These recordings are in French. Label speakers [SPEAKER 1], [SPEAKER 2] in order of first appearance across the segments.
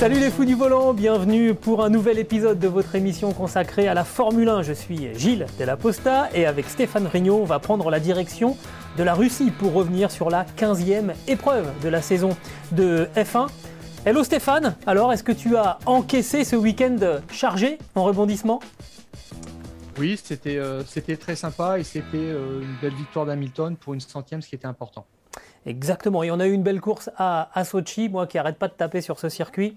[SPEAKER 1] Salut les fous du volant, bienvenue pour un nouvel épisode de votre émission consacrée à la Formule 1. Je suis Gilles Della Posta et avec Stéphane Rignot, on va prendre la direction de la Russie pour revenir sur la 15e épreuve de la saison de F1. Hello Stéphane, alors est-ce que tu as encaissé ce week-end chargé en rebondissement?
[SPEAKER 2] Oui, c'était euh, c'était très sympa et c'était euh, une belle victoire d'Hamilton pour une centième, ce qui était important.
[SPEAKER 1] Exactement, et on a eu une belle course à, à Sochi, moi qui arrête pas de taper sur ce circuit.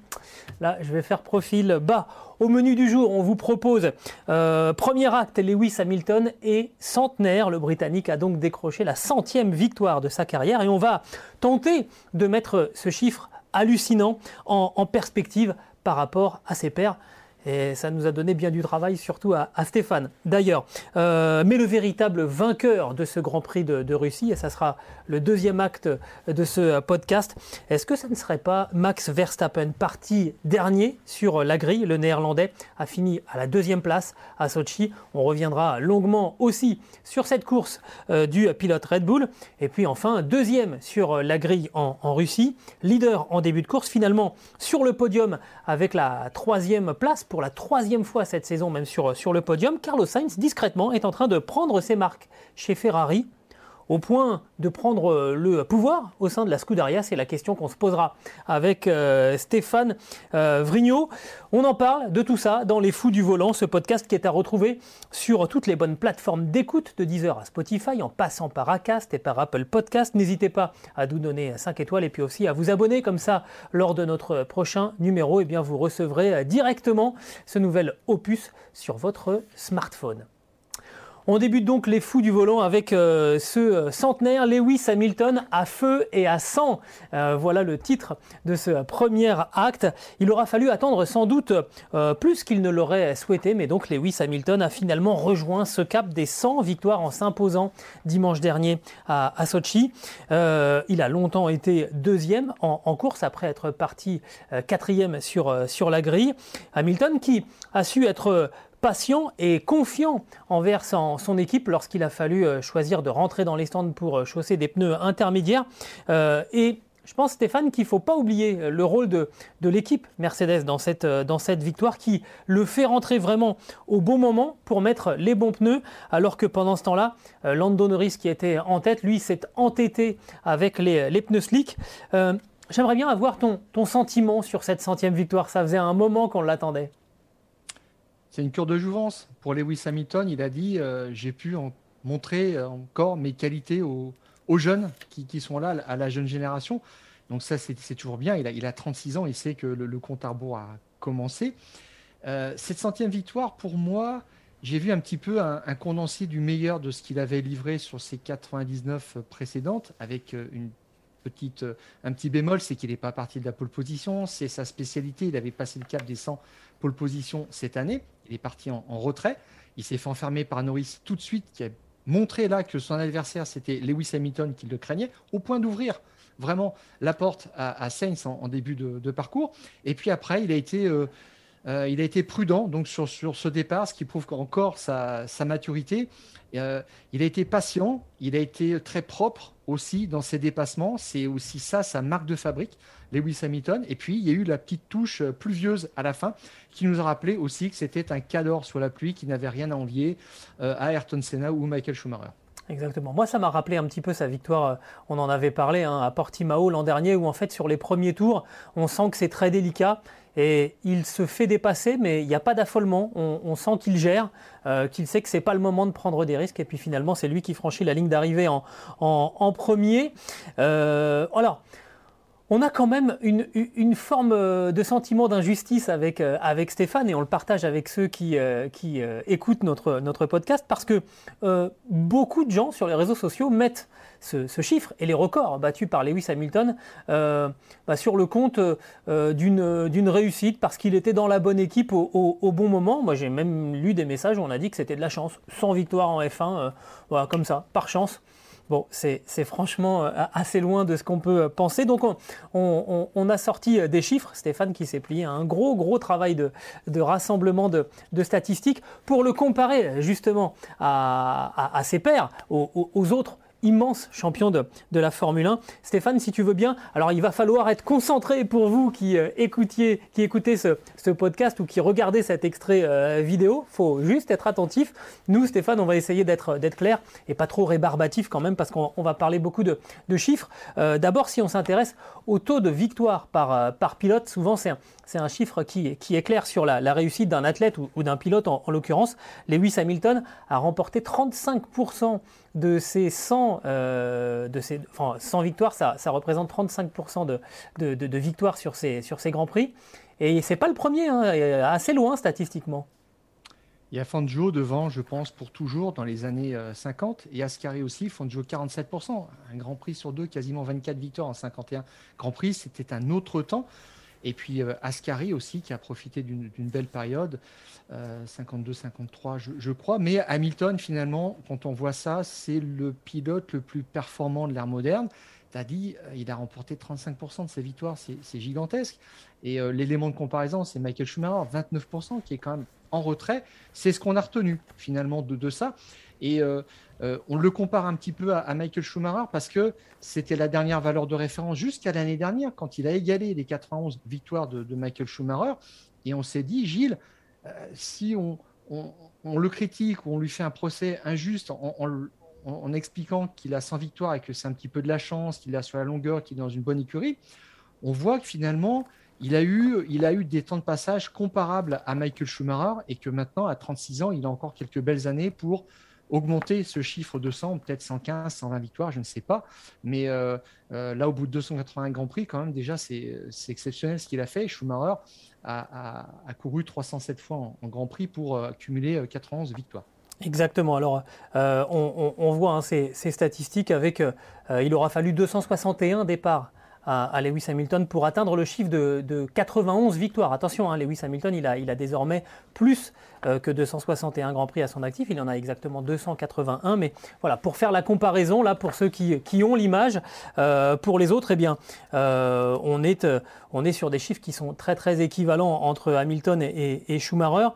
[SPEAKER 1] Là, je vais faire profil bas. Au menu du jour, on vous propose euh, premier acte, Lewis Hamilton est centenaire. Le Britannique a donc décroché la centième victoire de sa carrière et on va tenter de mettre ce chiffre hallucinant en perspective par rapport à ses pairs. Et ça nous a donné bien du travail, surtout à, Stéphane. D'ailleurs, euh, mais le véritable vainqueur de ce Grand Prix de, Russie, et ça sera le deuxième acte de ce podcast, est-ce que ça ne serait pas Max Verstappen, parti dernier sur la grille? Le Néerlandais a fini à la deuxième place à Sochi. On reviendra longuement aussi sur cette course euh, du pilote Red Bull. Et puis enfin, deuxième sur la grille en Russie, leader en début de course, finalement sur le podium avec la troisième place pour la troisième fois cette saison, même sur, le podium, Carlos Sainz, discrètement, est en train de prendre ses marques chez Ferrari au point de prendre euh, le pouvoir au sein de la Scuderia C'est la question qu'on se posera avec euh, Stéphane euh. On en parle de tout ça dans Les Fous du Volant, ce podcast qui est à retrouver sur toutes les bonnes plateformes d'écoute, de Deezer à Spotify, en passant par Acast et par Apple Podcast. N'hésitez pas à nous donner 5 étoiles et puis aussi à vous abonner, comme ça, lors de notre prochain numéro, eh bien, vous recevrez directement ce nouvel opus sur votre smartphone. On débute donc les fous du volant avec euh, ce centenaire Lewis Hamilton à feu et à sang. Euh, voilà le titre de ce premier acte. Il aura fallu attendre sans doute euh, plus qu'il ne l'aurait souhaité, mais donc Lewis Hamilton a finalement rejoint ce cap des 100 victoires en s'imposant dimanche dernier à, Sochi. il a longtemps été deuxième en, course après être parti quatrième sur la grille. Hamilton qui a su être patient et confiant envers son, équipe lorsqu'il a fallu euh, choisir de rentrer dans les stands pour euh, chausser des pneus intermédiaires. Euh, et je pense, Stéphane, qu'il ne faut pas oublier le rôle de, l'équipe Mercedes dans cette, victoire qui le fait rentrer vraiment au bon moment pour mettre les bons pneus, alors que pendant ce temps-là, Lando Norris, qui était en tête, lui, s'est entêté avec les, pneus slick. J'aimerais bien avoir ton, ton sentiment sur cette centième victoire. Ça faisait un moment qu'on l'attendait.
[SPEAKER 2] C'est une cure de jouvence. Pour Lewis Hamilton, il a dit euh, J'ai pu montrer encore mes qualités aux, jeunes qui, sont là, à la jeune génération. Donc, ça, c'est toujours bien. Il a, il a 36 ans, il sait que le, compte à rebours a commencé. Euh, cette centième victoire, pour moi, j'ai vu un petit peu un, un, condensé du meilleur de ce qu'il avait livré sur ses 99 précédentes, avec euh, une petite, un petit bémol, c'est qu'il n'est pas parti de la pole position, c'est sa spécialité, il avait passé le cap des 100 position cette année, il est parti en, retrait, il s'est fait enfermer par Norris tout de suite, qui a montré là que son adversaire c'était Lewis Hamilton qui le craignait, au point d'ouvrir vraiment la porte à, à Sainz en, début de, de, parcours, et puis après il a été... Euh, euh, il a été prudent donc sur, ce départ, ce qui prouve encore sa, maturité. Euh, il a été patient, il a été très propre aussi dans ses dépassements. C'est aussi ça sa marque de fabrique, Lewis Hamilton. Et puis il y a eu la petite touche pluvieuse à la fin qui nous a rappelé aussi que c'était un cador sur la pluie qui n'avait rien à envier euh, à Ayrton Senna ou Michael Schumacher.
[SPEAKER 1] Exactement. Moi, ça m'a rappelé un petit peu sa victoire, on en avait parlé hein, à Portimao l'an dernier, où en fait sur les premiers tours, on sent que c'est très délicat et il se fait dépasser, mais il n'y a pas d'affolement. On, sent qu'il gère, euh, qu'il sait que c'est pas le moment de prendre des risques. Et puis finalement, c'est lui qui franchit la ligne d'arrivée en, en, premier. Euh, alors. on a quand même une, forme euh, de sentiment d'injustice avec, avec Stéphane et on le partage avec ceux qui, qui écoutent notre, notre podcast parce que beaucoup de gens sur les réseaux sociaux mettent ce, chiffre et les records battus par Lewis Hamilton bah, sur le compte d'une réussite parce qu'il était dans la bonne équipe au, bon moment. Moi j'ai même lu des messages où on a dit que c'était de la chance, sans victoire en F1, voilà, comme ça, par chance. Bon, c'est franchement euh, assez loin de ce qu'on peut penser. Donc, on, a sorti euh, des chiffres. Stéphane qui s'est plié à un gros, gros travail de, rassemblement de, statistiques pour le comparer justement à, ses pairs, aux autres immense champion de, la Formule 1. Stéphane, si tu veux bien, alors il va falloir être concentré pour vous qui euh, écoutiez, écoutez ce, podcast ou qui regardez cet extrait euh, vidéo. faut juste être attentif. Nous, Stéphane, on va essayer d'être clair et pas trop rébarbatif quand même parce qu'on va parler beaucoup de, chiffres. Euh, d'abord, si on s'intéresse au taux de victoire par, par pilote, souvent c'est un, un, chiffre qui, qui, est clair sur la, réussite d'un athlète ou, d'un pilote en, en l'occurrence. Lewis Hamilton a remporté 35% de ces 100, euh, de ces, enfin, 100 victoires, ça, représente 35% de, de, victoires sur ces, sur Grands Prix. Et c'est pas le premier, hein, assez loin statistiquement.
[SPEAKER 2] Il y a Fangio devant, je pense, pour toujours dans les années 50. Euh, et Ascari aussi, Fangio 47%. Un Grand Prix sur deux, quasiment 24 victoires en 51 Grand Prix. C'était un autre temps. Et puis euh, Ascari aussi, qui a profité d'une belle période, 52-53, euh, je, crois. Mais Hamilton, finalement, quand on voit ça, c'est le pilote le plus performant de l'ère moderne. Tu as dit, euh, il a remporté 35% de ses victoires, c'est gigantesque. Et l'élément de comparaison, c'est Michael Schumacher, 29%, qui est quand même en retrait. C'est ce qu'on a retenu finalement de ça. Et euh, on le compare un petit peu à, Michael Schumacher parce que c'était la dernière valeur de référence jusqu'à l'année dernière quand il a égalé les 91 victoires de, Michael Schumacher. Et on s'est dit, Gilles, euh, si on, le critique ou on lui fait un procès injuste en, expliquant qu'il a 100 victoires et que c'est un petit peu de la chance, qu'il a sur la longueur, qu'il est dans une bonne écurie, on voit que finalement, il a, eu, il a eu des temps de passage comparables à Michael Schumacher et que maintenant, à 36 ans, il a encore quelques belles années pour augmenter ce chiffre de 100, peut-être 115, 120 victoires, je ne sais pas. Mais euh, euh, là, au bout de 281 Grands Prix, quand même, déjà, c'est exceptionnel ce qu'il a fait. Schumacher a, couru 307 fois en, Grand Prix pour euh, accumuler 91 victoires.
[SPEAKER 1] Exactement. Alors, on, voit hein, ces, statistiques avec, il aura fallu 261 départs à, Lewis Hamilton pour atteindre le chiffre de, 91 victoires. Attention, hein, Lewis Hamilton, il a, il a désormais plus euh, que 261 Grands Prix à son actif. Il en a exactement 281. Mais voilà, pour faire la comparaison, là, pour ceux qui, qui ont l'image, euh, pour les autres, eh bien, euh, on, est, on est sur des chiffres qui sont très très équivalents entre Hamilton et, et, Schumacher.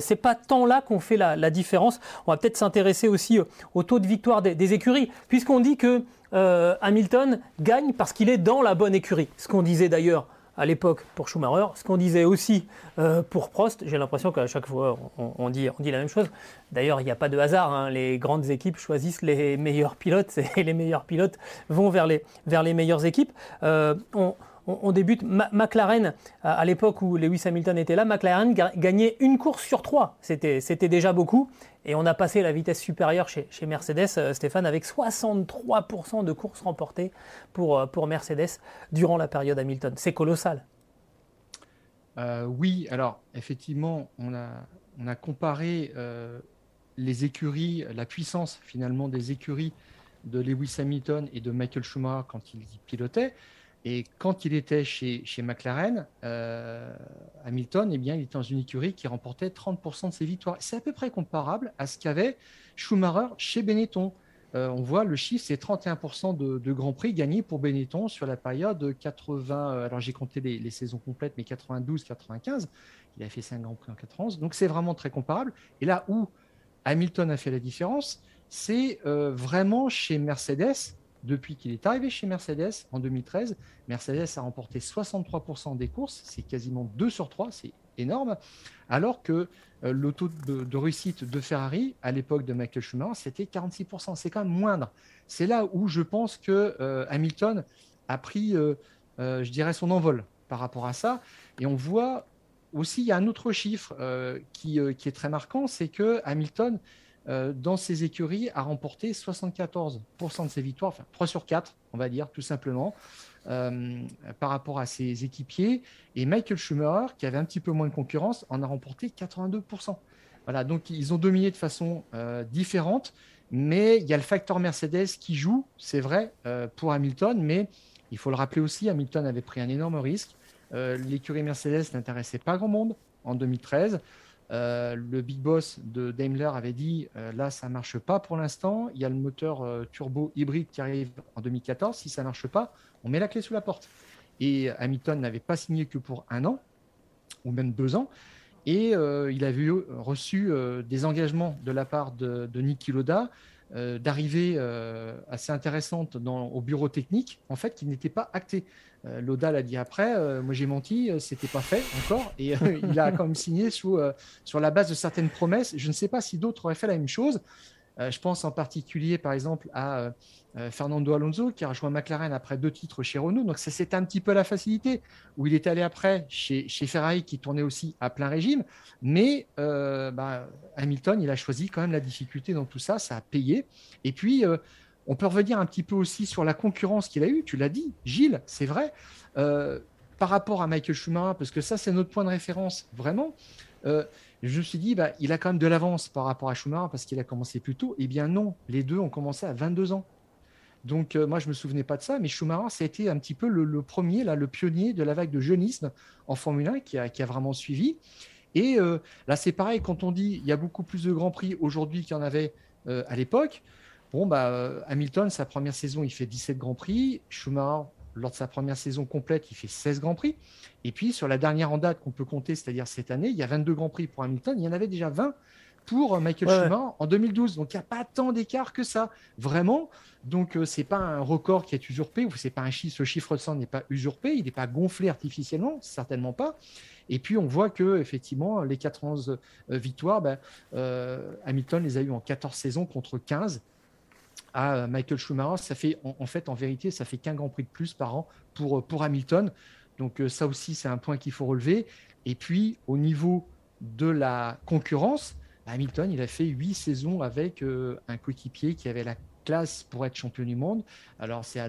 [SPEAKER 1] c'est pas tant là qu'on fait la, différence. On va peut-être s'intéresser aussi au taux de victoire des, des écuries, puisqu'on dit que Hamilton gagne parce qu'il est dans la bonne écurie. Ce qu'on disait d'ailleurs à l'époque pour Schumacher, ce qu'on disait aussi euh, pour Prost. J'ai l'impression qu'à chaque fois, on, dit, la même chose. D'ailleurs, il n'y a pas de hasard. Hein. Les grandes équipes choisissent les meilleurs pilotes et les meilleurs pilotes vont vers les, meilleures équipes. Euh, on, débute. McLaren, à, l'époque où Lewis Hamilton était là, McLaren gagnait une course sur trois. C'était déjà beaucoup. Et on a passé la vitesse supérieure chez, Mercedes, euh, Stéphane, avec 63% de courses remportées pour, euh, pour Mercedes durant la période Hamilton. C'est colossal.
[SPEAKER 2] Euh, oui, alors effectivement, on a, comparé les écuries, la puissance finalement des écuries de Lewis Hamilton et de Michael Schumacher quand il pilotait. Et quand il était chez, McLaren, euh, Hamilton, eh bien, il était dans une écurie qui remportait 30% de ses victoires. C'est à peu près comparable à ce qu'avait Schumacher chez Benetton. Euh, on voit le chiffre, c'est 31% de, Grand Prix gagnés pour Benetton sur la période 80. Euh, alors j'ai compté les, saisons complètes, mais 92-95. Il a fait 5 Grands Prix en 91. Donc c'est vraiment très comparable. Et là où Hamilton a fait la différence, c'est vraiment chez Mercedes depuis qu'il est arrivé chez Mercedes en 2013. Mercedes a remporté 63% des courses, c'est quasiment 2 sur 3, c'est énorme, alors que euh, le taux de, réussite de Ferrari à l'époque de Michael Schumacher, c'était 46%, c'est quand même moindre. C'est là où je pense que euh, Hamilton a pris, euh, je dirais, son envol par rapport à ça. Et on voit aussi, il y a un autre chiffre qui, qui, est très marquant, c'est que Hamilton dans ses écuries, a remporté 74% de ses victoires, enfin 3 sur 4, on va dire, tout simplement. par rapport à ses équipiers. Et Michael Schumacher, qui avait un petit peu moins de concurrence, en a remporté 82%. Voilà, donc ils ont dominé de façon différente, mais il y a le facteur Mercedes qui joue, c'est vrai, pour Hamilton, mais il faut le rappeler aussi, Hamilton avait pris un énorme risque. Euh, l'écurie Mercedes n'intéressait pas grand monde en 2013. Euh, le big boss de Daimler avait dit euh, là ça marche pas pour l'instant. Il y a le moteur turbo hybride qui arrive en 2014 si ça marche pas on met la clé sous la porte. Et Hamilton n'avait pas signé que pour un an ou même deux ans. Et il avait reçu des engagements de la part de, de Niki Loda d'arrivée assez intéressante au bureau technique en fait qui n'était pas acté euh, Loda l'a dit après, euh, moi j'ai menti, euh, c'était pas fait encore, et il a quand même signé sur la base de certaines promesses. Je ne sais pas si d'autres auraient fait la même chose. Je pense en particulier, par exemple, à Fernando Alonso qui a rejoint McLaren après deux titres chez Renault. Donc ça c'était un petit peu la facilité, où il est allé après chez, chez Ferrari qui tournait aussi à plein régime. Mais bah, Hamilton, il a choisi quand même la difficulté dans tout ça, ça a payé. Et puis on peut revenir un petit peu aussi sur la concurrence qu'il a eue, tu l'as dit, Gilles, c'est vrai, euh, par rapport à Michael Schumacher, parce que ça, c'est notre point de référence, vraiment. Euh, je me suis dit, bah, il a quand même de l'avance par rapport à Schumacher parce qu'il a commencé plus tôt. Eh bien non, les deux ont commencé à 22 ans. Donc euh, moi, je ne me souvenais pas de ça, mais Schumacher, ça a été un petit peu le, premier, là, le pionnier de la vague de jeunisme en Formule 1 qui a, vraiment suivi. Et là, c'est pareil, quand on dit il y a beaucoup plus de grands prix aujourd'hui qu'il y en avait à l'époque, Bon, bah, euh, Hamilton, sa première saison, il fait 17 Grands Prix. Schumacher, lors de sa première saison complète, il fait 16 Grands Prix. Et puis, sur la dernière en date qu'on peut compter, c'est-à-dire cette année, il y a 22 Grands Prix pour Hamilton. Il y en avait déjà 20 pour euh, Michael Schumacher en 2012. Donc, il n'y a pas tant d'écart que ça, vraiment. Donc, ce euh, c'est pas un record qui est usurpé, ou c'est pas un chiffre, ce chiffre de 100 n'est pas usurpé, il n'est pas gonflé artificiellement, certainement pas. Et puis, on voit que effectivement, les 14 victoires, ben, Hamilton les a eues en 14 saisons contre 15 à euh, Michael Schumacher. Ça fait, en, fait, en vérité, ça fait qu'un Grand Prix de plus par an pour, euh, pour Hamilton. Donc euh, ça aussi, c'est un point qu'il faut relever. Et puis, au niveau de la concurrence, Hamilton, il a fait huit saisons avec un coéquipier qui avait la classe pour être champion du monde. Alors, c'est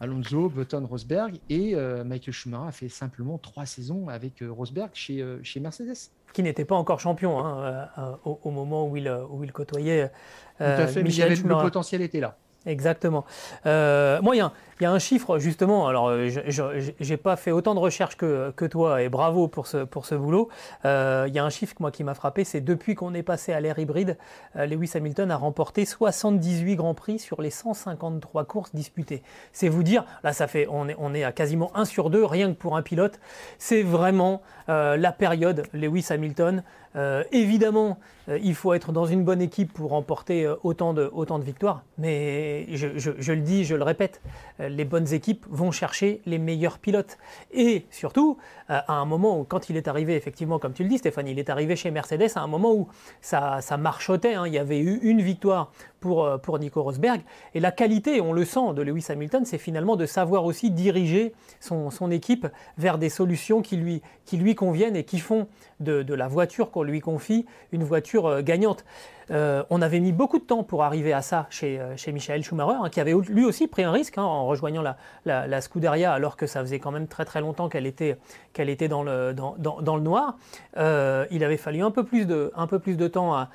[SPEAKER 2] Alonso, Button, Rosberg. Et Michael Schumacher a fait simplement trois saisons avec Rosberg chez, chez Mercedes
[SPEAKER 1] qui n'était pas encore champion hein, au, moment où il, où il côtoyait
[SPEAKER 2] Tout à fait, Michel mais le potentiel était là.
[SPEAKER 1] Exactement. Euh, moi, il y, a un chiffre, justement, alors euh, je n'ai pas fait autant de recherches que, que, toi, et bravo pour ce, pour ce boulot. Euh, il y a un chiffre moi, qui m'a frappé, c'est depuis qu'on est passé à l'ère hybride, Lewis Hamilton a remporté 78 Grands Prix sur les 153 courses disputées. C'est vous dire, là, ça fait, on est, on est à quasiment 1 sur 2, rien que pour un pilote. C'est vraiment la période Lewis Hamilton. Évidemment, il faut être dans une bonne équipe pour remporter autant de, autant de victoires, mais je, le dis, je le répète, euh, les bonnes équipes vont chercher les meilleurs pilotes. Et surtout, euh, à un moment où, quand il est arrivé, effectivement, comme tu le dis, Stéphane, il est arrivé chez Mercedes à un moment où ça, ça marchotait. Hein. il y avait eu une victoire pour, euh, pour Nico Rosberg. Et la qualité, on le sent, de Lewis Hamilton, c'est finalement de savoir aussi diriger son, équipe vers des solutions qui lui, conviennent et qui font de, de la voiture qu'on lui confie une voiture gagnante. Euh, on avait mis beaucoup de temps pour arriver à ça chez, euh, chez Michael Schumacher, hein, qui avait lui aussi pris un risque hein, en rejoignant la, Scuderia, alors que ça faisait quand même très très longtemps qu'elle était, était dans, le, dans, dans, le noir. Euh, il avait fallu un peu plus de, un peu plus de temps à,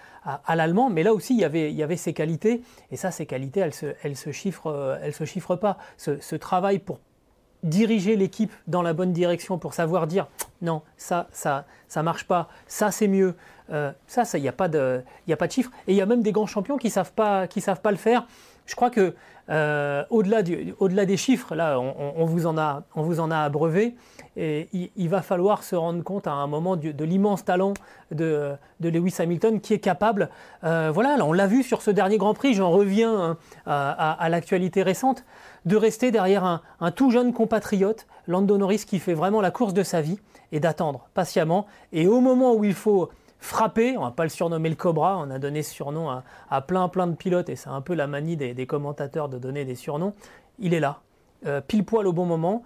[SPEAKER 1] l'allemand, mais là aussi il y, avait, il y avait ses qualités, et ça, ces qualités, elles se, elles se, chiffrent, se chiffrent pas. Ce travail pour diriger l'équipe dans la bonne direction pour savoir dire non, ça, ça, ça marche pas, ça c'est mieux, euh, ça, il n'y a, pas de, a pas de chiffres. Et il y a même des grands champions qui savent, pas, savent pas le faire. Je crois que euh, au-delà, au-delà des chiffres, là, on, vous en a, on vous en a abreuvé. Et il, va falloir se rendre compte à un moment de, l'immense talent de, Lewis Hamilton qui est capable. Euh, voilà, on l'a vu sur ce dernier Grand Prix. J'en reviens hein, à, l'actualité récente de rester derrière un, tout jeune compatriote, Lando Norris, qui fait vraiment la course de sa vie, et d'attendre patiemment. Et au moment où il faut frappé, on va pas le surnommer le Cobra, on a donné ce surnom à, plein plein de pilotes et c'est un peu la manie des, commentateurs de donner des surnoms. Il est là, euh, pile poil au bon moment.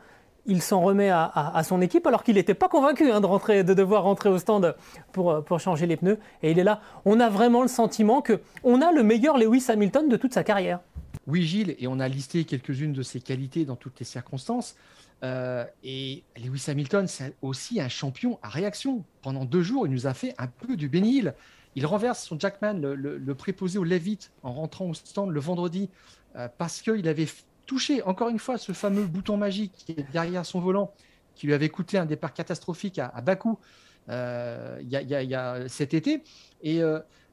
[SPEAKER 1] Il s'en remet à, son équipe alors qu'il n'était pas convaincu hein, de, devoir rentrer au stand pour, pour changer les pneus. Et il est là. On a vraiment le sentiment qu'on a le meilleur Lewis Hamilton de toute sa carrière.
[SPEAKER 2] Oui, Gilles, et on a listé quelques-unes de ses qualités dans toutes les circonstances. Euh, et Lewis Hamilton, c'est aussi un champion à réaction. Pendant deux jours, il nous a fait un peu du bénil. Il renverse son Jackman, le, préposé au Levitt, en rentrant au stand le vendredi, euh, parce qu'il avait touché, encore une fois, ce fameux bouton magique qui est derrière son volant, qui lui avait coûté un départ catastrophique à, Bakou euh, y, a cet été. Et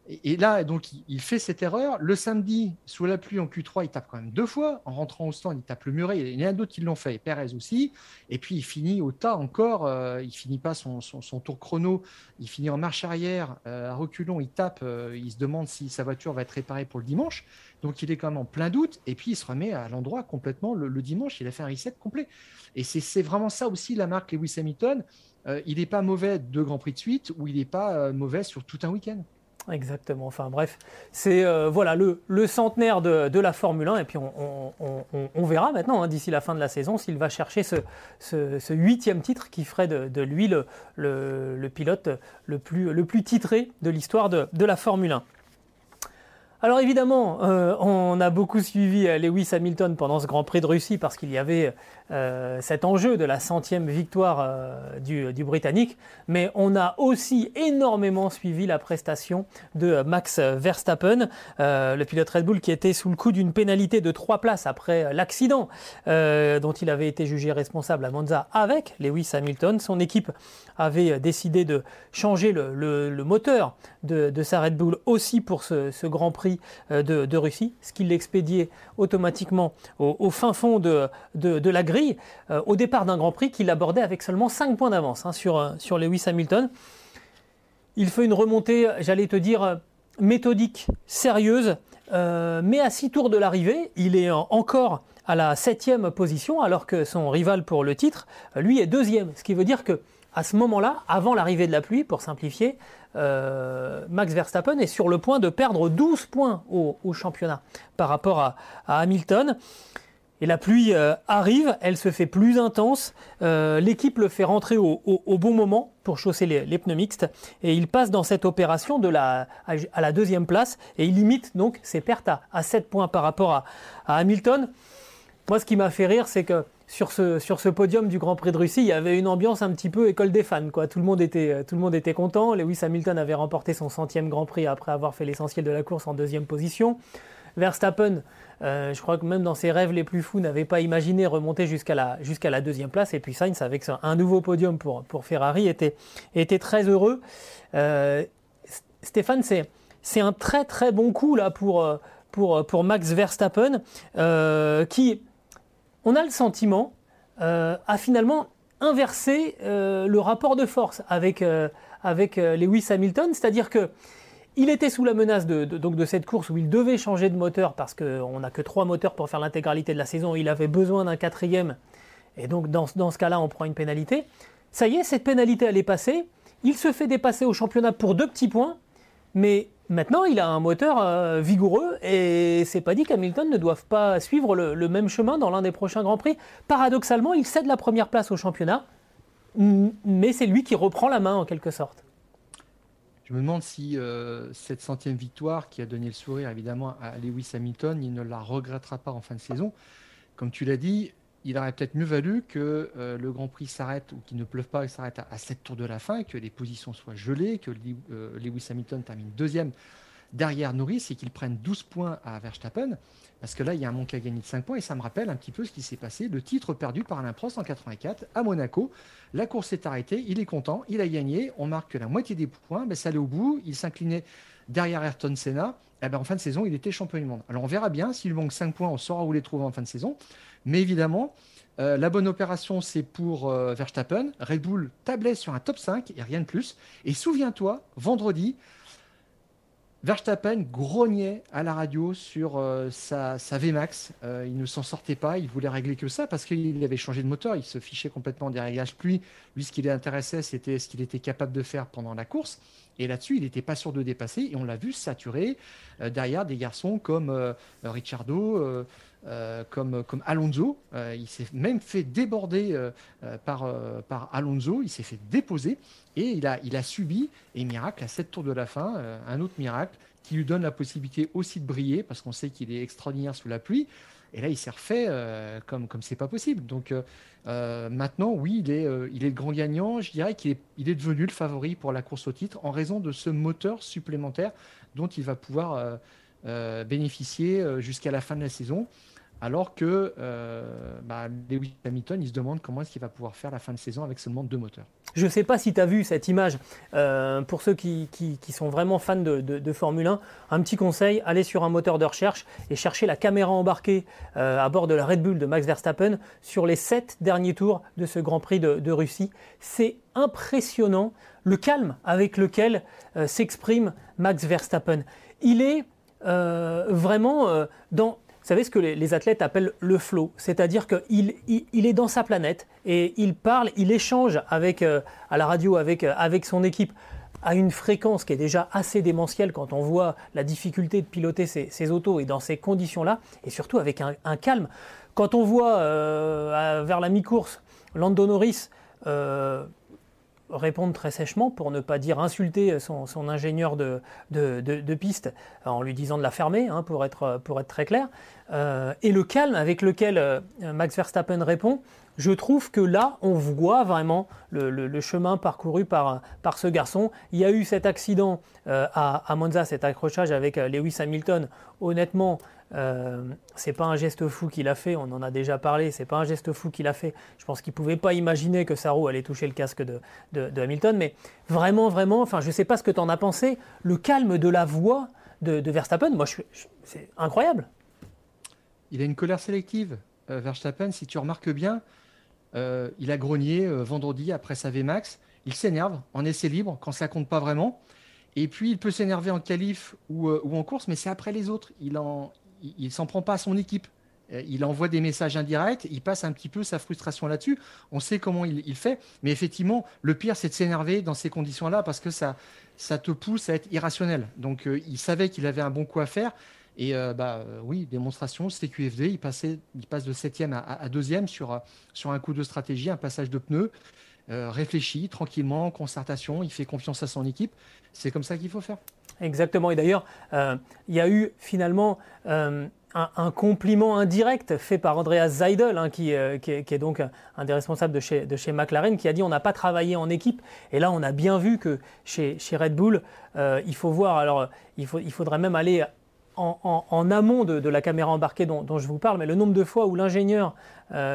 [SPEAKER 2] et, là, donc, il, fait cette erreur. Le samedi, sous la pluie en Q3, il tape quand même deux fois. En rentrant au stand, il tape le muret. Il y en a d'autres qui l'ont fait, Perez aussi. Et puis, il finit au tas encore. Euh, il finit pas son, tour chrono. Il finit en marche arrière, euh, à reculons. Il tape. Euh, il se demande si sa voiture va être réparée pour le dimanche. Donc, il est quand même en plein doute. Et puis, il se remet à l'endroit complètement le, dimanche. Il a fait un reset complet. Et c'est vraiment ça aussi la marque Lewis Hamilton. il n'est pas mauvais de Grand Prix de suite ou il n'est pas mauvais sur tout un week-end.
[SPEAKER 1] Exactement. Enfin bref, c'est euh, voilà le, centenaire de, la Formule 1 et puis on, verra maintenant hein, d'ici la fin de la saison s'il va chercher ce, huitième titre qui ferait de, lui le, pilote le plus, titré de l'histoire de, la Formule 1. Alors évidemment, euh, on a beaucoup suivi euh, Lewis Hamilton pendant ce Grand Prix de Russie parce qu'il y avait euh, cet enjeu de la centième victoire du, Britannique, mais on a aussi énormément suivi la prestation de Max Verstappen, le pilote Red Bull qui était sous le coup d'une pénalité de trois places après l'accident dont il avait été jugé responsable à Monza avec Lewis Hamilton. Son équipe avait décidé de changer le, moteur de, sa Red Bull aussi pour ce Grand Prix euh, de, Russie, ce qui l'expédiait automatiquement au, fin fond de, la euh, au départ d'un Grand Prix qu'il abordait avec seulement 5 points d'avance hein, sur, euh, sur Lewis Hamilton. Il fait une remontée, j'allais te dire, méthodique, sérieuse, mais à 6 tours de l'arrivée, il est encore à la septième position, alors que son rival pour le titre, lui, est deuxième. Ce qui veut dire que à ce moment-là, avant l'arrivée de la pluie, pour simplifier, euh, Max Verstappen est sur le point de perdre 12 points au, championnat par rapport à, Hamilton. Et la pluie euh, arrive, elle se fait plus intense, euh, l'équipe le fait rentrer au, bon moment pour chausser les, pneus mixtes, et il passe dans cette opération de la, à, la deuxième place, et il limite donc ses pertes à, 7 points par rapport à, à Hamilton. Moi, ce qui m'a fait rire, c'est que sur ce, sur ce podium du Grand Prix de Russie, il y avait une ambiance un petit peu école des fans. Quoi. Tout, le monde était, tout le monde était content. Lewis Hamilton avait remporté son centième Grand Prix après avoir fait l'essentiel de la course en deuxième position. Verstappen, euh, je crois que même dans ses rêves les plus fous, n'avait pas imaginé remonter jusqu'à la, deuxième place. Et puis Sainz, avec un nouveau podium pour, Ferrari, était, très heureux. Euh, Stéphane, c'est, un très très bon coup là pour, pour Max Verstappen, euh, qui on a le sentiment euh, à finalement inverser euh, le rapport de force avec, euh, avec Lewis Hamilton, c'est-à-dire que il était sous la menace de, donc de cette course où il devait changer de moteur parce qu'on n'a que trois moteurs pour faire l'intégralité de la saison. Il avait besoin d'un quatrième. Et donc dans, ce cas-là, on prend une pénalité. Ça y est, cette pénalité, elle est passée. Il se fait dépasser au championnat pour deux petits points. Mais Maintenant, il a un moteur euh, vigoureux et c'est pas dit qu'Hamilton ne doive pas suivre le, même chemin dans l'un des prochains Grands Prix. Paradoxalement, il cède la première place au championnat, mais c'est lui qui reprend la main en quelque sorte.
[SPEAKER 2] Je me demande si euh, cette centième victoire qui a donné le sourire évidemment à Lewis Hamilton, il ne la regrettera pas en fin de saison. Comme tu l'as dit, il aurait peut-être mieux valu que euh, le Grand Prix s'arrête ou qu'il ne pleuve pas et s'arrête à, 7 tours de la fin, que les positions soient gelées, que euh, Lewis Hamilton termine deuxième derrière Norris et qu'il prenne 12 points à Verstappen. Parce que là, il y a un manque à gagner de 5 points et ça me rappelle un petit peu ce qui s'est passé. Le titre perdu par Alain Prost en 84 à Monaco. La course s'est arrêtée, il est content, il a gagné. On marque que la moitié des points, mais ça allait au bout. Il s'inclinait derrière Ayrton Senna. Eh ben, en fin de saison, il était champion du monde. Alors on verra bien. S'il manque 5 points, on saura où les trouver en fin de saison. Mais évidemment, euh, la bonne opération, c'est pour euh, Verstappen. Red Bull tablait sur un top 5 et rien de plus. Et souviens-toi, vendredi, Verstappen grognait à la radio sur euh, sa, VMAX. il ne s'en sortait pas, il voulait régler que ça parce qu'il avait changé de moteur. Il se fichait complètement des réglages pluie. Lui, ce qui l'intéressait, c'était ce qu'il était capable de faire pendant la course. Et là-dessus, il n'était pas sûr de dépasser. Et on l'a vu saturer derrière des garçons comme Ricciardo, comme, comme Alonso. il s'est même fait déborder par, par Alonso. Il s'est fait déposer. Et il a, subi, et miracle, à 7 tours de la fin, un autre miracle qui lui donne la possibilité aussi de briller, parce qu'on sait qu'il est extraordinaire sous la pluie. Et là, il s'est refait euh, comme comme c'est pas possible. Donc euh, euh, maintenant, oui, il est, le grand gagnant. Je dirais qu'il est, il est devenu le favori pour la course au titre en raison de ce moteur supplémentaire dont il va pouvoir bénéficier jusqu'à la fin de la saison. Alors que euh, bah, Lewis Hamilton, il se demande comment est-ce qu'il va pouvoir faire la fin de saison avec seulement deux moteurs.
[SPEAKER 1] Je ne sais pas si tu as vu cette image. Euh, pour ceux qui, sont vraiment fans de, Formule 1, un petit conseil, allez sur un moteur de recherche et cherchez la caméra embarquée euh, à bord de la Red Bull de Max Verstappen sur les sept derniers tours de ce Grand Prix de, Russie. C'est impressionnant le calme avec lequel s'exprime Max Verstappen. Il est vraiment dans savez ce que les, athlètes appellent le flow, c'est-à-dire qu'il il, est dans sa planète et il parle, il échange avec, euh, à la radio avec, euh, avec son équipe à une fréquence qui est déjà assez démentielle quand on voit la difficulté de piloter ces, autos et dans ces conditions-là, et surtout avec un, calme. Quand on voit euh, vers la mi-course Lando Norris répondre très sèchement, pour ne pas dire insulter son, ingénieur de, piste en lui disant de la fermer, hein, pour, être, très clair. Euh, et le calme avec lequel euh, Max Verstappen répond, je trouve que là, on voit vraiment le, chemin parcouru par, ce garçon. Il y a eu cet accident euh, à, Monza, cet accrochage avec Lewis Hamilton. Honnêtement, euh, c'est pas un geste fou qu'il a fait, on en a déjà parlé, c'est pas un geste fou qu'il a fait. Je pense qu'il pouvait pas imaginer que sa roue allait toucher le casque de, Hamilton, mais vraiment, vraiment, enfin, je sais pas ce que tu en as pensé, le calme de la voix de, Verstappen, moi, c'est incroyable.
[SPEAKER 2] Il a une colère sélective, euh, Verstappen, si tu remarques bien, euh, il a grogné vendredi après sa VMAX, il s'énerve en essai libre quand ça compte pas vraiment. Et puis, il peut s'énerver en qualif ou, ou, en course, mais c'est après les autres. Il en, il, s'en prend pas à son équipe. Euh, il envoie des messages indirects, il passe un petit peu sa frustration là-dessus. On sait comment il, fait, mais effectivement, le pire, c'est de s'énerver dans ces conditions-là parce que ça, te pousse à être irrationnel. Donc, euh, il savait qu'il avait un bon coup à faire. Et euh, bah oui, démonstration, CQFD, il, il passe de 7e à, 2e sur, un coup de stratégie, un passage de pneus. réfléchi tranquillement, concertation, il fait confiance à son équipe. C'est comme ça qu'il faut faire.
[SPEAKER 1] Exactement. Et d'ailleurs, euh, il y a eu finalement euh, un, compliment indirect fait par Andreas Seidel, hein, euh, qui, est, donc un des responsables de chez, McLaren, qui a dit on n'a pas travaillé en équipe. Et là, on a bien vu que chez, Red Bull, il faut voir. Alors, il faudrait même aller en, amont de, la caméra embarquée dont, je vous parle, mais le nombre de fois où l'ingénieur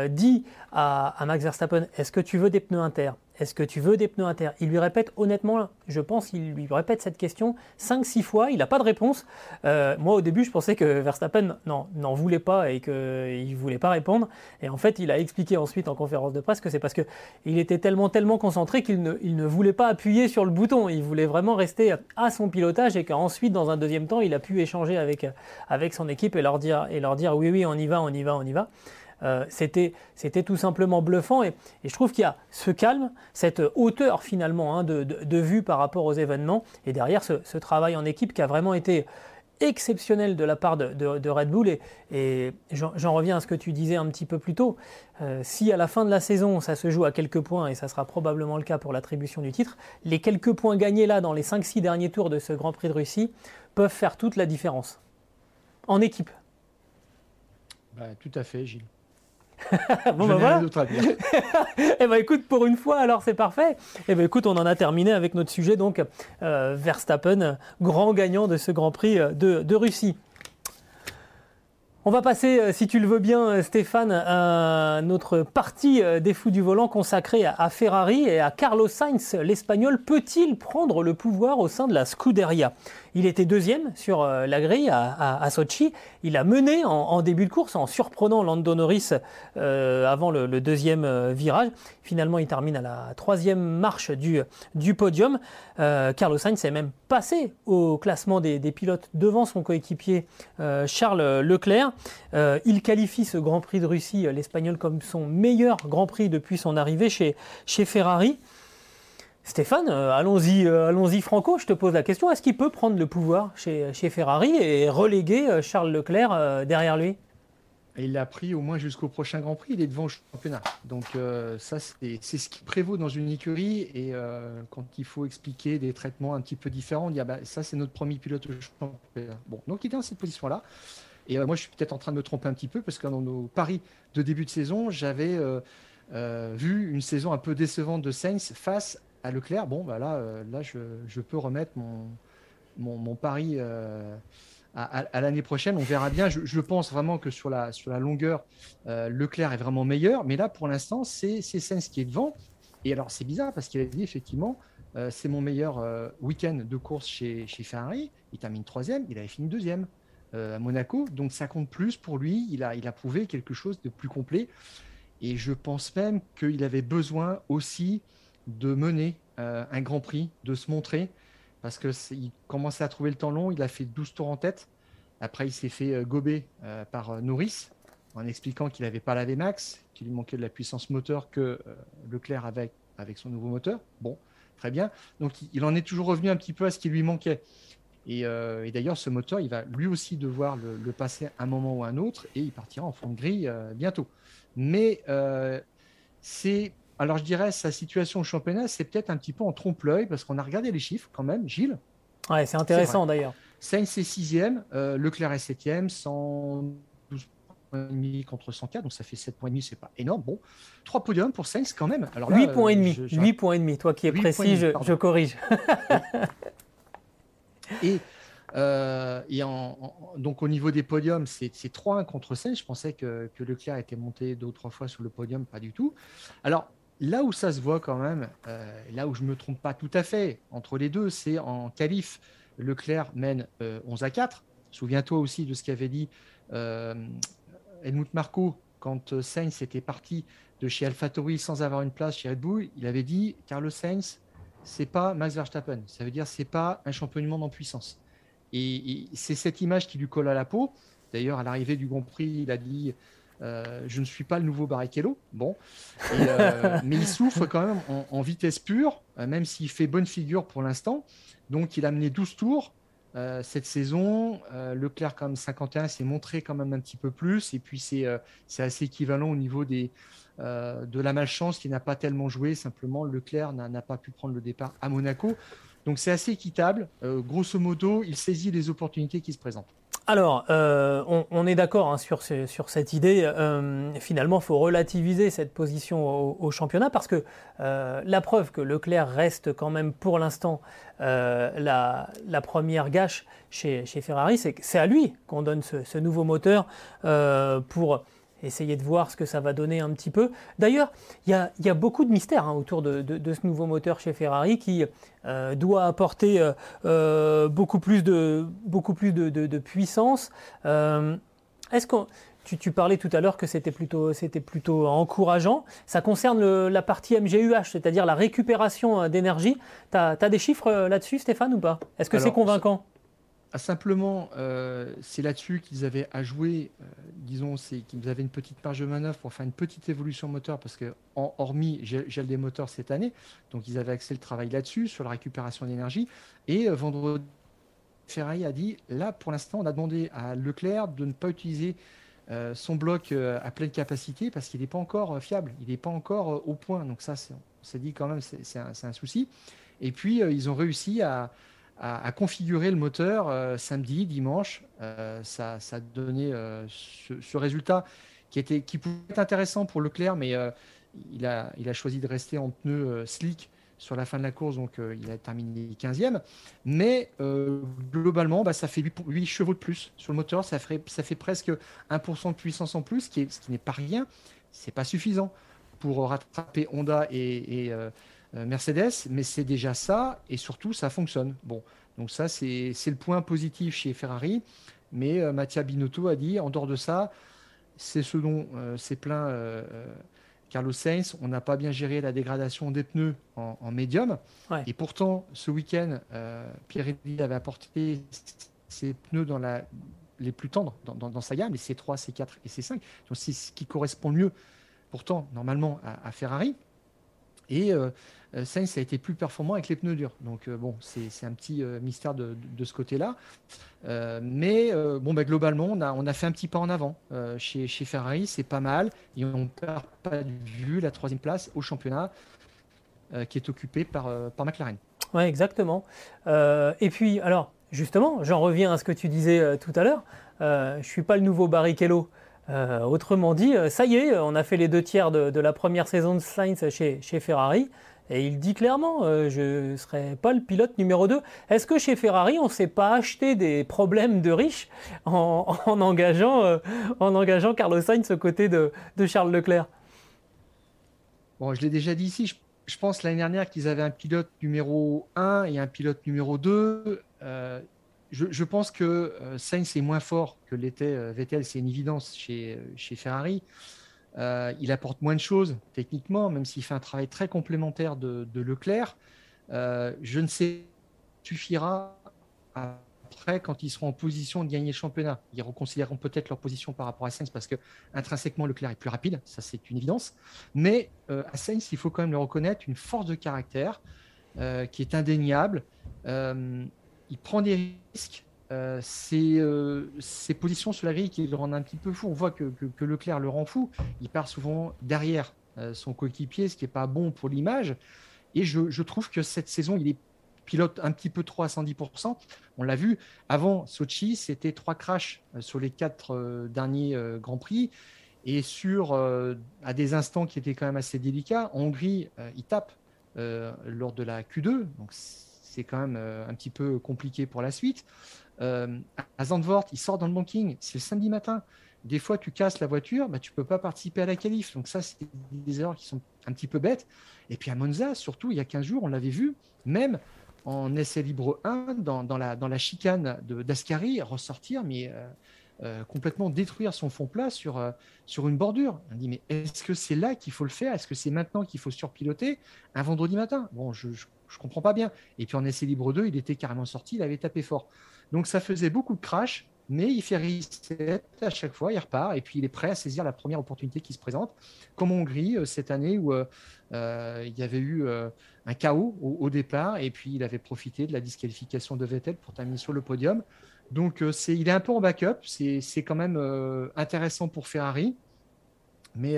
[SPEAKER 1] dit à, à, Max Verstappen Est-ce que tu veux des pneus inter? Est-ce que tu veux des pneus inter? Il lui répète honnêtement, je pense qu'il lui répète cette question 5-6 fois, il n'a pas de réponse. Euh, moi au début je pensais que Verstappen n'en voulait pas et qu'il ne voulait pas répondre. Et en fait il a expliqué ensuite en conférence de presse que c'est parce qu'il était tellement tellement concentré qu'il ne, voulait pas appuyer sur le bouton. Il voulait vraiment rester à son pilotage et qu'ensuite dans un deuxième temps il a pu échanger avec, avec son équipe et leur, dire, et leur dire oui oui on y va, on y va, on y va. Euh, c'était tout simplement bluffant. Et, je trouve qu'il y a ce calme, cette hauteur finalement hein, de, vue par rapport aux événements, et derrière ce, travail en équipe qui a vraiment été exceptionnel de la part de, Red Bull. Et, j'en reviens à ce que tu disais un petit peu plus tôt. Euh, si à la fin de la saison, ça se joue à quelques points, et ça sera probablement le cas pour l'attribution du titre, les quelques points gagnés là dans les 5-6 derniers tours de ce Grand Prix de Russie peuvent faire toute la différence. En équipe.
[SPEAKER 2] Bah, tout à fait, Gilles.
[SPEAKER 1] bon, ben voilà. eh ben écoute, pour une fois, alors c'est parfait. Eh ben écoute, on en a terminé avec notre sujet, donc euh, Verstappen, grand gagnant de ce Grand Prix euh, de Russie. On va passer, euh, si tu le veux bien, Stéphane, à notre partie des fous du volant consacrée à Ferrari et à Carlos Sainz. L'Espagnol peut-il prendre le pouvoir au sein de la Scuderia? Il était deuxième sur la grille à, Sochi. Il a mené en, début de course en surprenant Lando Norris avant le, deuxième virage. Finalement, il termine à la troisième marche du, podium. Carlos Sainz est même passé au classement des pilotes devant son coéquipier Charles Leclerc. Euh, il qualifie ce Grand Prix de Russie, euh, l'Espagnol, comme son meilleur Grand Prix depuis son arrivée chez Ferrari. Stéphane, allons-y, allons-y Franco, je te pose la question, est-ce qu'il peut prendre le pouvoir chez, Ferrari et reléguer Charles Leclerc derrière lui?
[SPEAKER 2] Il l'a pris au moins jusqu'au prochain Grand Prix. Il est devant le championnat. Donc euh, ça, c'est ce qui prévaut dans une écurie. Et euh, quand il faut expliquer des traitements un petit peu différents, on dit ah bah, ça, c'est notre premier pilote championnat. Bon, donc il est dans cette position-là. Et euh, moi, je suis peut-être en train de me tromper un petit peu parce que dans nos paris de début de saison, j'avais vu une saison un peu décevante de Sainz face à Leclerc. Bon, bah là, là je, peux remettre mon, mon, pari à, l'année prochaine. On verra bien. Je, pense vraiment que sur la, sur la longueur, euh, Leclerc est vraiment meilleur. Mais là, pour l'instant, c'est Sens qui est devant. Et alors, c'est bizarre parce qu'il a dit effectivement, euh, c'est mon meilleur euh, week-end de course chez, chez Ferrari. Il termine troisième. Il avait fini deuxième à Monaco. Donc, ça compte plus pour lui. Il a, il a prouvé quelque chose de plus complet. Et je pense même qu'il avait besoin aussi de mener un Grand Prix, de se montrer parce qu'il commençait à trouver le temps long. Il a fait 12 tours en tête. Après, il s'est fait euh, gober euh, par euh, Norris en expliquant qu'il n'avait pas la VMAX, qu'il lui manquait de la puissance moteur que Leclerc avait avec son nouveau moteur. Bon, très bien. Donc, il en est toujours revenu un petit peu à ce qui lui manquait. Et, d'ailleurs, ce moteur, il va lui aussi devoir le, passer un moment ou un autre et il partira en fond de grille bientôt. Mais c'est alors je dirais sa situation au championnat, c'est peut-être un petit peu en trompe-l'œil parce qu'on a regardé les chiffres quand même, Gilles.
[SPEAKER 1] Ouais, c'est intéressant d'ailleurs.
[SPEAKER 2] Sainz est sixième, euh, Leclerc est septième, 112 points et demi contre 104, donc ça fait 7 points et demi, c'est pas énorme. Bon, trois podiums pour Sainz quand même.
[SPEAKER 1] Alors 8 points et demi, 8 points et demi. Toi qui es précis, je, corrige.
[SPEAKER 2] et euh, et donc au niveau des podiums, c'est 3-1 contre 5. Je pensais que, que, Leclerc était monté deux ou trois fois sur le podium, pas du tout. Alors Là où ça se voit quand même, euh, là où je ne me trompe pas tout à fait entre les deux, c'est en qualif. Leclerc mène 11 euh, à 4. Souviens-toi aussi de ce qu'avait dit euh, Marko quand Sainz était parti de chez AlphaTauri sans avoir une place chez Red Bull. Il avait dit Carlos Sainz, c'est pas Max Verstappen. Ça veut dire c'est pas un champion du monde en puissance. Et, et c'est cette image qui lui colle à la peau. D'ailleurs, à l'arrivée du Grand Prix, il a dit euh, je ne suis pas le nouveau Barrichello, bon, euh, mais il souffre quand même en, vitesse pure, euh, même s'il fait bonne figure pour l'instant. Donc il a mené 12 tours cette saison. Leclerc, quand même 51, s'est montré quand même un petit peu plus. Et puis c'est assez équivalent au niveau des, de la malchance qui n'a pas tellement joué. Simplement, Leclerc n'a pas pu prendre le départ à Monaco. Donc c'est assez équitable. grosso modo, il saisit les opportunités qui se présentent.
[SPEAKER 1] Alors, euh, on, est d'accord hein, sur, cette idée. Euh, finalement, il faut relativiser cette position au, championnat parce que euh, la preuve que Leclerc reste quand même pour l'instant la, première gâche chez, Ferrari, c'est que c'est à lui qu'on donne ce, nouveau moteur pour essayer de voir ce que ça va donner un petit peu. D'ailleurs, il y a, beaucoup de mystères hein, autour de, ce nouveau moteur chez Ferrari qui euh, doit apporter euh, euh, beaucoup plus de, beaucoup plus de, puissance. Est-ce tu, parlais tout à l'heure que c'était plutôt, c'était plutôt encourageant. Ça concerne la partie MGUH, c'est-à-dire la récupération d'énergie. Tu as, des chiffres là-dessus, Stéphane, ou pas? Est-ce que c'est convaincant?
[SPEAKER 2] Ah, simplement, euh, c'est là-dessus qu'ils avaient à jouer, euh, disons, c'est qu'ils avaient une petite marge de manœuvre pour faire une petite évolution moteur, parce que, hormis gel des moteurs cette année, donc ils avaient axé le travail là-dessus, sur la récupération d'énergie. Et euh, vendredi, Ferrari a dit, là, pour l'instant, on a demandé à Leclerc de ne pas utiliser son bloc à pleine capacité, parce qu'il n'est pas encore fiable, il n'est pas encore au point. Donc ça, on s'est dit quand même, c'est un, souci. Et puis, ils ont réussi à à, configurer le moteur euh, samedi, dimanche. Euh, ça, ça, donné euh, ce, résultat qui, était, qui pouvait être intéressant pour Leclerc, mais il, a, il a choisi de rester en pneu slick sur la fin de la course, donc il a terminé 15e. Mais globalement, bah, ça fait 8, chevaux de plus sur le moteur, ça, ferait, ça fait presque 1% de puissance en plus, ce qui, n'est pas rien, c'est pas suffisant pour rattraper Honda et, Mercedes, mais c'est déjà ça, et surtout, ça fonctionne. Bon, donc ça, c'est le point positif chez Ferrari, mais euh, Mattia Binotto a dit, en dehors de ça, c'est ce dont euh, s'est plaint Carlos Sainz, on n'a pas bien géré la dégradation des pneus en, médium, et pourtant, ce week-end, Pirelli avait apporté ses pneus dans la, les plus tendres dans, sa gamme, les C3, C4 et C5, donc c'est ce qui correspond mieux, pourtant, normalement, à Ferrari. Et Sainz a été plus performant avec les pneus durs. Donc bon, c'est un petit mystère de, ce côté-là. mais bon, bah, globalement, on a, on a fait un petit pas en avant. chez, chez Ferrari, c'est pas mal. Et on ne perd pas de la troisième place au championnat qui est occupé par, par McLaren.
[SPEAKER 1] Oui, exactement. et puis, alors, justement, j'en reviens à ce que tu disais tout à l'heure. je ne suis pas le nouveau Barrichello. Euh, autrement dit, euh, ça y est, on a fait les deux tiers de, la première saison de Sainz chez, Ferrari. Et il dit clairement, euh, je ne serai pas le pilote numéro 2. Est-ce que chez Ferrari, on ne s'est pas acheté des problèmes de riches en, engageant, en engageant Carlos Sainz aux côtés de, Charles Leclerc?
[SPEAKER 2] Bon, je l'ai déjà dit ici, je, pense l'année dernière qu'ils avaient un pilote numéro 1 et un pilote numéro 2 je, pense que euh, Sainz est moins fort que l'était euh, Vettel, c'est une évidence chez, euh, chez Ferrari. il apporte moins de choses techniquement, même s'il fait un travail très complémentaire de, Leclerc. je ne sais suffira après quand ils seront en position de gagner le championnat. Ils reconsidéreront peut-être leur position par rapport à Sainz parce que intrinsèquement Leclerc est plus rapide, ça c'est une évidence. Mais à Sainz, il faut quand même le reconnaître, une force de caractère qui est indéniable il prend des risques. Euh, euh, ses, positions sur la grille qui le rendent un petit peu fou. On voit que, Leclerc le rend fou. Il part souvent derrière euh, son coéquipier, ce qui n'est pas bon pour l'image. Et je, trouve que cette saison, il est pilote un petit peu trop à 110%. On l'a vu avant Sochi, c'était trois crashs sur les quatre derniers Grands Prix. Et sur à des instants qui étaient quand même assez délicats, en Hongrie, il tape lors de la Q2. Donc c'est quand même euh, un petit peu compliqué pour la suite. Euh, à Zandvoort, il sort dans le banking, c'est le samedi matin. Des fois, tu casses la voiture, bah, tu peux pas participer à la qualif. Donc ça, c'est des erreurs qui sont un petit peu bêtes. Et puis à Monza, surtout, il y a 15 jours, on l'avait vu, même en essai libre 1, dans, la, chicane d'Ascari, ressortir, mais euh, complètement détruire son fond plat sur, sur une bordure. On dit, mais est-ce que c'est là qu'il faut le faire? Est-ce que c'est maintenant qu'il faut surpiloter? Un vendredi matin Bon, je, je je comprends pas bien. Et puis en essai libre 2, il était carrément sorti, il avait tapé fort. Donc ça faisait beaucoup de crash, mais il fait reset à chaque fois, il repart, et puis il est prêt à saisir la première opportunité qui se présente, comme en Hongrie euh, cette année où euh, euh, il y avait eu un chaos au, départ, et puis il avait profité de la disqualification de Vettel pour terminer sur le podium. Donc il est un peu en backup, c'est, c'est quand même intéressant pour Ferrari, mais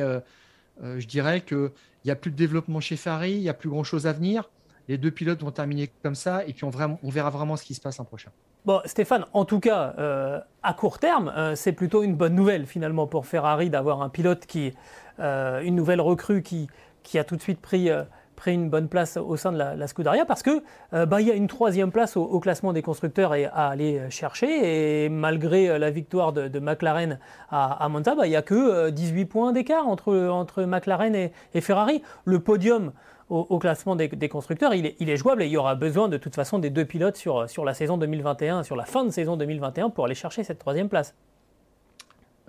[SPEAKER 2] je dirais qu'il n'y a plus de développement chez Ferrari, il n'y a plus grand-chose à venir les deux pilotes vont terminer comme ça et puis on, verra vraiment ce qui se passe en prochain.
[SPEAKER 1] Bon, Stéphane, en tout cas, euh, à court terme, euh, c'est plutôt une bonne nouvelle finalement pour Ferrari d'avoir un pilote qui, euh, une nouvelle recrue qui, qui a tout de suite pris, pris une bonne place au sein de la, Scuderia parce que bah, il y a une troisième place au, classement des constructeurs à aller chercher et malgré la victoire de, McLaren à, Monza, bah, il n'y a que 18 points d'écart entre, entre McLaren et Ferrari. Le podium au, classement des, constructeurs, il est, jouable et il y aura besoin de toute façon des deux pilotes sur, sur la saison 2021, sur la fin de saison 2021 pour aller chercher cette troisième place.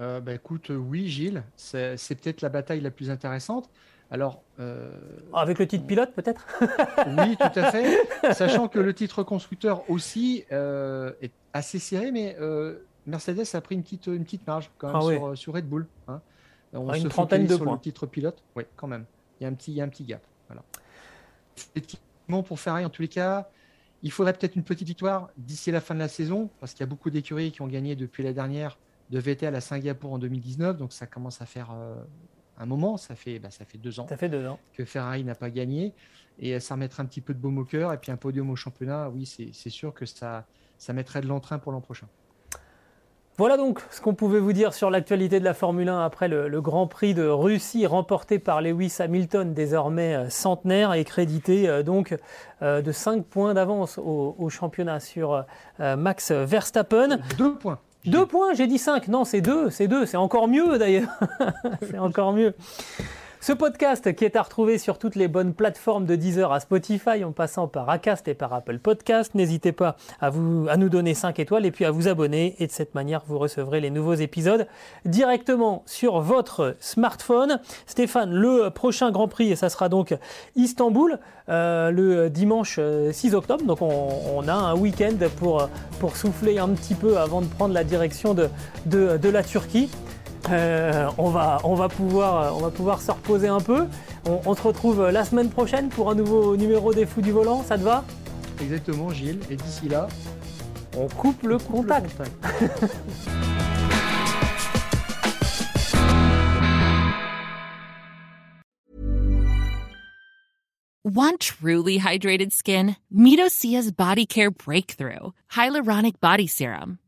[SPEAKER 2] Euh, bah, écoute, euh, oui, Gilles, c'est peut-être la bataille la plus intéressante. Alors,
[SPEAKER 1] euh, avec le titre pilote, peut-être?
[SPEAKER 2] Oui, tout à fait. Sachant que le titre constructeur aussi est assez serré, mais Mercedes a pris une petite, une petite marge quand même ah sur, Red Bull. Hein.
[SPEAKER 1] On ah, une trentaine de
[SPEAKER 2] sur
[SPEAKER 1] points.
[SPEAKER 2] le titre pilote. Oui, quand même. Il y a un petit, il y a un petit gap. Effectivement, pour Ferrari, en tous les cas, il faudrait peut-être une petite victoire d'ici la fin de la saison, parce qu'il y a beaucoup d'écuries qui ont gagné depuis la dernière de Vettel à Singapour en 2019, donc ça commence à faire euh, un moment, ça fait, bah, ça fait deux ans,
[SPEAKER 1] ça fait deux ans.
[SPEAKER 2] que Ferrari n'a pas gagné, et ça remettrait un petit peu de baume au cœur, et puis un podium au championnat, oui, c'est sûr que ça, ça mettrait de l'entrain pour l'an prochain.
[SPEAKER 1] Voilà donc ce qu'on pouvait vous dire sur l'actualité de la Formule 1 après le, Grand Prix de Russie remporté par Lewis Hamilton, désormais euh, centenaire et crédité euh, donc euh, de 5 points d'avance au, championnat sur Max Verstappen.
[SPEAKER 2] Deux points.
[SPEAKER 1] Deux points, j'ai dit 5. Non, c'est deux, c'est deux, c'est encore mieux d'ailleurs. c'est encore mieux. Ce podcast qui est à retrouver sur toutes les bonnes plateformes de Deezer à Spotify en passant par Acast et par Apple Podcast. N'hésitez pas à, vous, nous donner 5 étoiles et puis à vous abonner et de cette manière vous recevrez les nouveaux épisodes directement sur votre smartphone. Stéphane, le prochain Grand Prix, et ça sera donc Istanbul euh, le dimanche 6 euh, octobre. Donc on, a un week-end pour, pour souffler un petit peu avant de prendre la direction de, de la Turquie. Euh, on, va, on, va pouvoir, on va pouvoir se reposer un peu. On, on, se retrouve la semaine prochaine pour un nouveau numéro des Fous du Volant, ça te va?
[SPEAKER 2] Exactement, Gilles. Et d'ici là,
[SPEAKER 1] on coupe le
[SPEAKER 2] coupe
[SPEAKER 1] contact.
[SPEAKER 2] Le contact.
[SPEAKER 3] Want truly hydrated skin? Medocia's Body Care Breakthrough Hyaluronic Body Serum.